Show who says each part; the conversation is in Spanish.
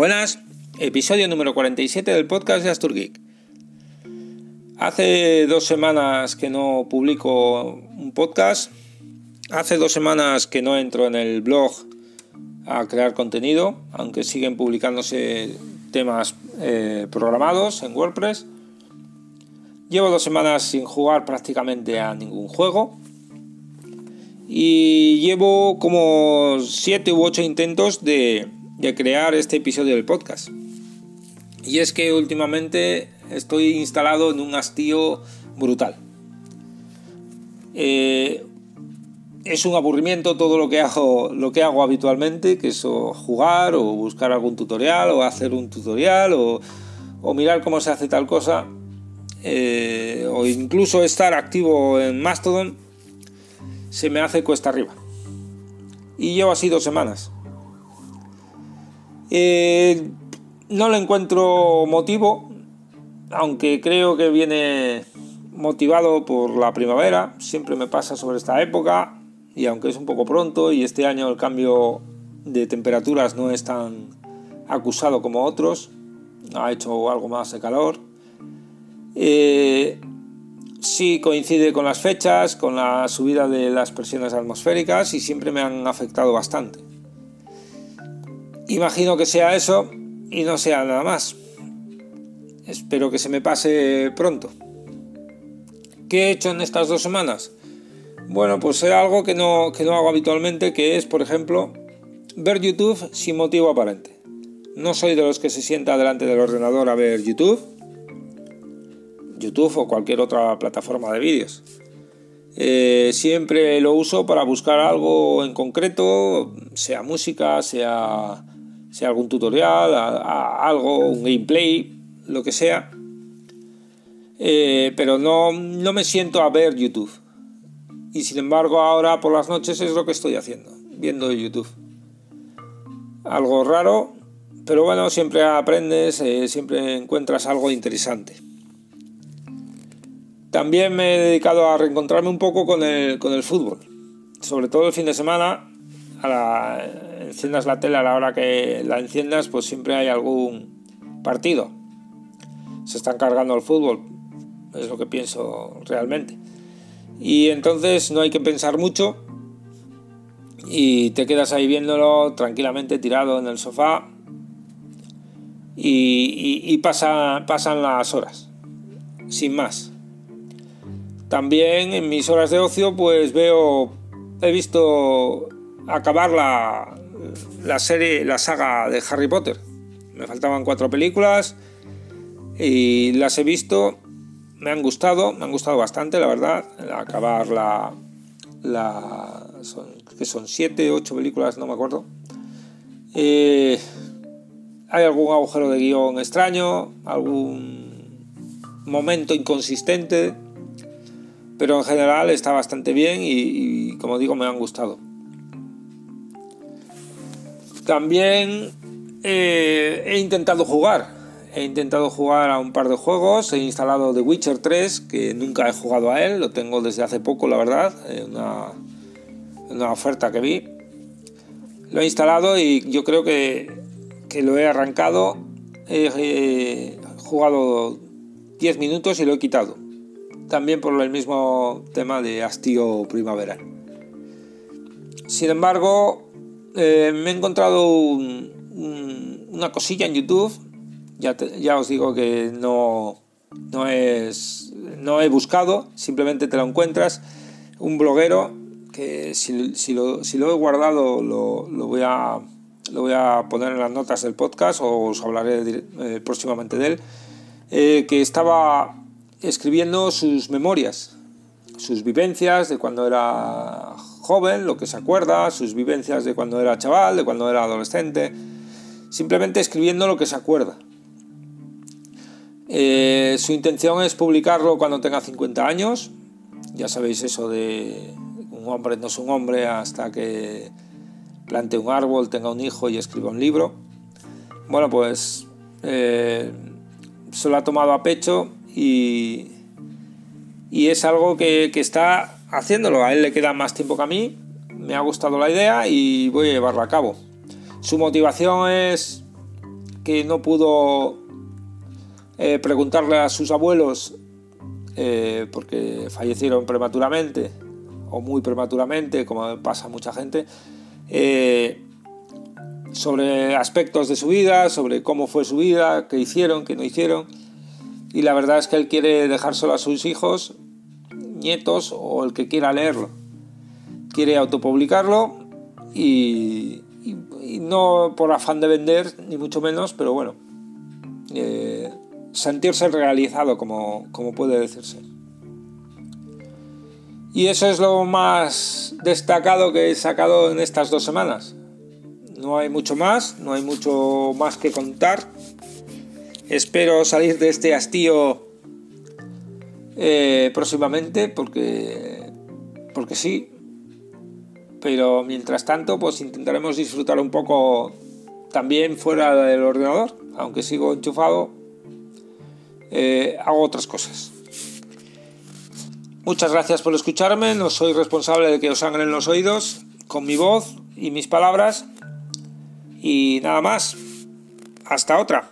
Speaker 1: Buenas, episodio número 47 del podcast de Astur Geek. Hace dos semanas que no publico un podcast. Hace dos semanas que no entro en el blog a crear contenido, aunque siguen publicándose temas eh, programados en WordPress. Llevo dos semanas sin jugar prácticamente a ningún juego. Y llevo como siete u ocho intentos de, de crear este episodio del podcast. Y es que últimamente estoy instalado en un hastío brutal. Eh, es un aburrimiento todo lo que hago, lo que hago habitualmente, que es jugar o buscar algún tutorial o hacer un tutorial o, mirar cómo se hace tal cosa eh, o incluso estar activo en Mastodon se me hace cuesta arriba. Y llevo así dos semanas. Eh, no le encuentro motivo, aunque creo que viene motivado por la primavera, siempre me pasa sobre esta época, y aunque es un poco pronto y este año el cambio de temperaturas no es tan acusado como otros, ha hecho algo más de calor, eh, sí coincide con las fechas, con la subida de las presiones atmosféricas y siempre me han afectado bastante. Imagino que sea eso y no sea nada más. Espero que se me pase pronto. ¿Qué he hecho en estas dos semanas? Bueno, pues es algo que no, que no hago habitualmente, que es, por ejemplo, ver YouTube sin motivo aparente. No soy de los que se sienta delante del ordenador a ver YouTube, YouTube o cualquier otra plataforma de vídeos. Eh, siempre lo uso para buscar algo en concreto, sea música, sea sea algún tutorial, algo, un gameplay, lo que sea. Eh, pero no, no me siento a ver YouTube. Y sin embargo ahora por las noches es lo que estoy haciendo, viendo YouTube. Algo raro, pero bueno, siempre aprendes, eh, siempre encuentras algo interesante. También me he dedicado a reencontrarme un poco con el, con el fútbol. Sobre todo el fin de semana a la, enciendas la tele a la hora que la enciendas, pues siempre hay algún partido. Se están cargando el fútbol, es lo que pienso realmente. Y entonces no hay que pensar mucho y te quedas ahí viéndolo tranquilamente tirado en el sofá y, pasan las horas, sin más. También en mis horas de ocio pues veo, he visto acabar la, serie, la saga de Harry Potter. Me faltaban cuatro películas y las he visto, me han gustado, me han gustado bastante, la verdad. Acabar la, la son, que son siete, ocho películas, no me acuerdo. Eh, hay algún agujero de guion extraño, algún momento inconsistente, pero en general está bastante bien y como digo me han gustado. También eh, he intentado jugar. He intentado jugar a un par de juegos. He instalado The Witcher 3, que nunca he jugado a él. Lo tengo desde hace poco, la verdad. Una, una oferta que vi. Lo he instalado y yo creo que, que lo he arrancado. He, jugado 10 minutos y lo he quitado. También por el mismo tema de hastío primaveral. Sin embargo, eh, me he encontrado una cosilla en YouTube. Ya, ya os digo que no, no, es, no he buscado, simplemente te lo encuentras. Un bloguero que si, si, lo, si lo, he guardado lo, lo, voy a, lo voy a poner en las notas del podcast o os hablaré eh, próximamente de él, eh, que estaba escribiendo sus memorias, sus vivencias de cuando era joven, lo que se acuerda, sus vivencias de cuando era chaval, de cuando era adolescente, simplemente escribiendo lo que se acuerda. Eh, su intención es publicarlo cuando tenga 50 años, ya sabéis eso de un hombre no es un hombre hasta que plante un árbol, tenga un hijo y escriba un libro. Bueno, pues eh, se lo ha tomado a pecho y, y es algo que, que está haciéndolo. A él le queda más tiempo que a mí, me ha gustado la idea y voy a llevarla a cabo. Su motivación es que no pudo eh, preguntarle a sus abuelos eh, porque fallecieron prematuramente o muy prematuramente, como pasa a mucha gente, eh, sobre aspectos de su vida, sobre cómo fue su vida, qué hicieron, qué no hicieron. Y la verdad es que él quiere dejárselo a sus hijos, nietos o el que quiera leerlo. Quiere autopublicarlo y, no por afán de vender, ni mucho menos, pero bueno, eh, sentirse realizado, como, como puede decirse. Y eso es lo más destacado que he sacado en estas dos semanas. No hay mucho más, no hay mucho más que contar. Espero salir de este hastío eh, próximamente porque, porque sí. Pero mientras tanto, pues intentaremos disfrutar un poco también fuera del ordenador. Aunque sigo enchufado, eh, hago otras cosas. Muchas gracias por escucharme. No soy responsable de que os sangren los oídos con mi voz y mis palabras. Y nada más. Hasta otra.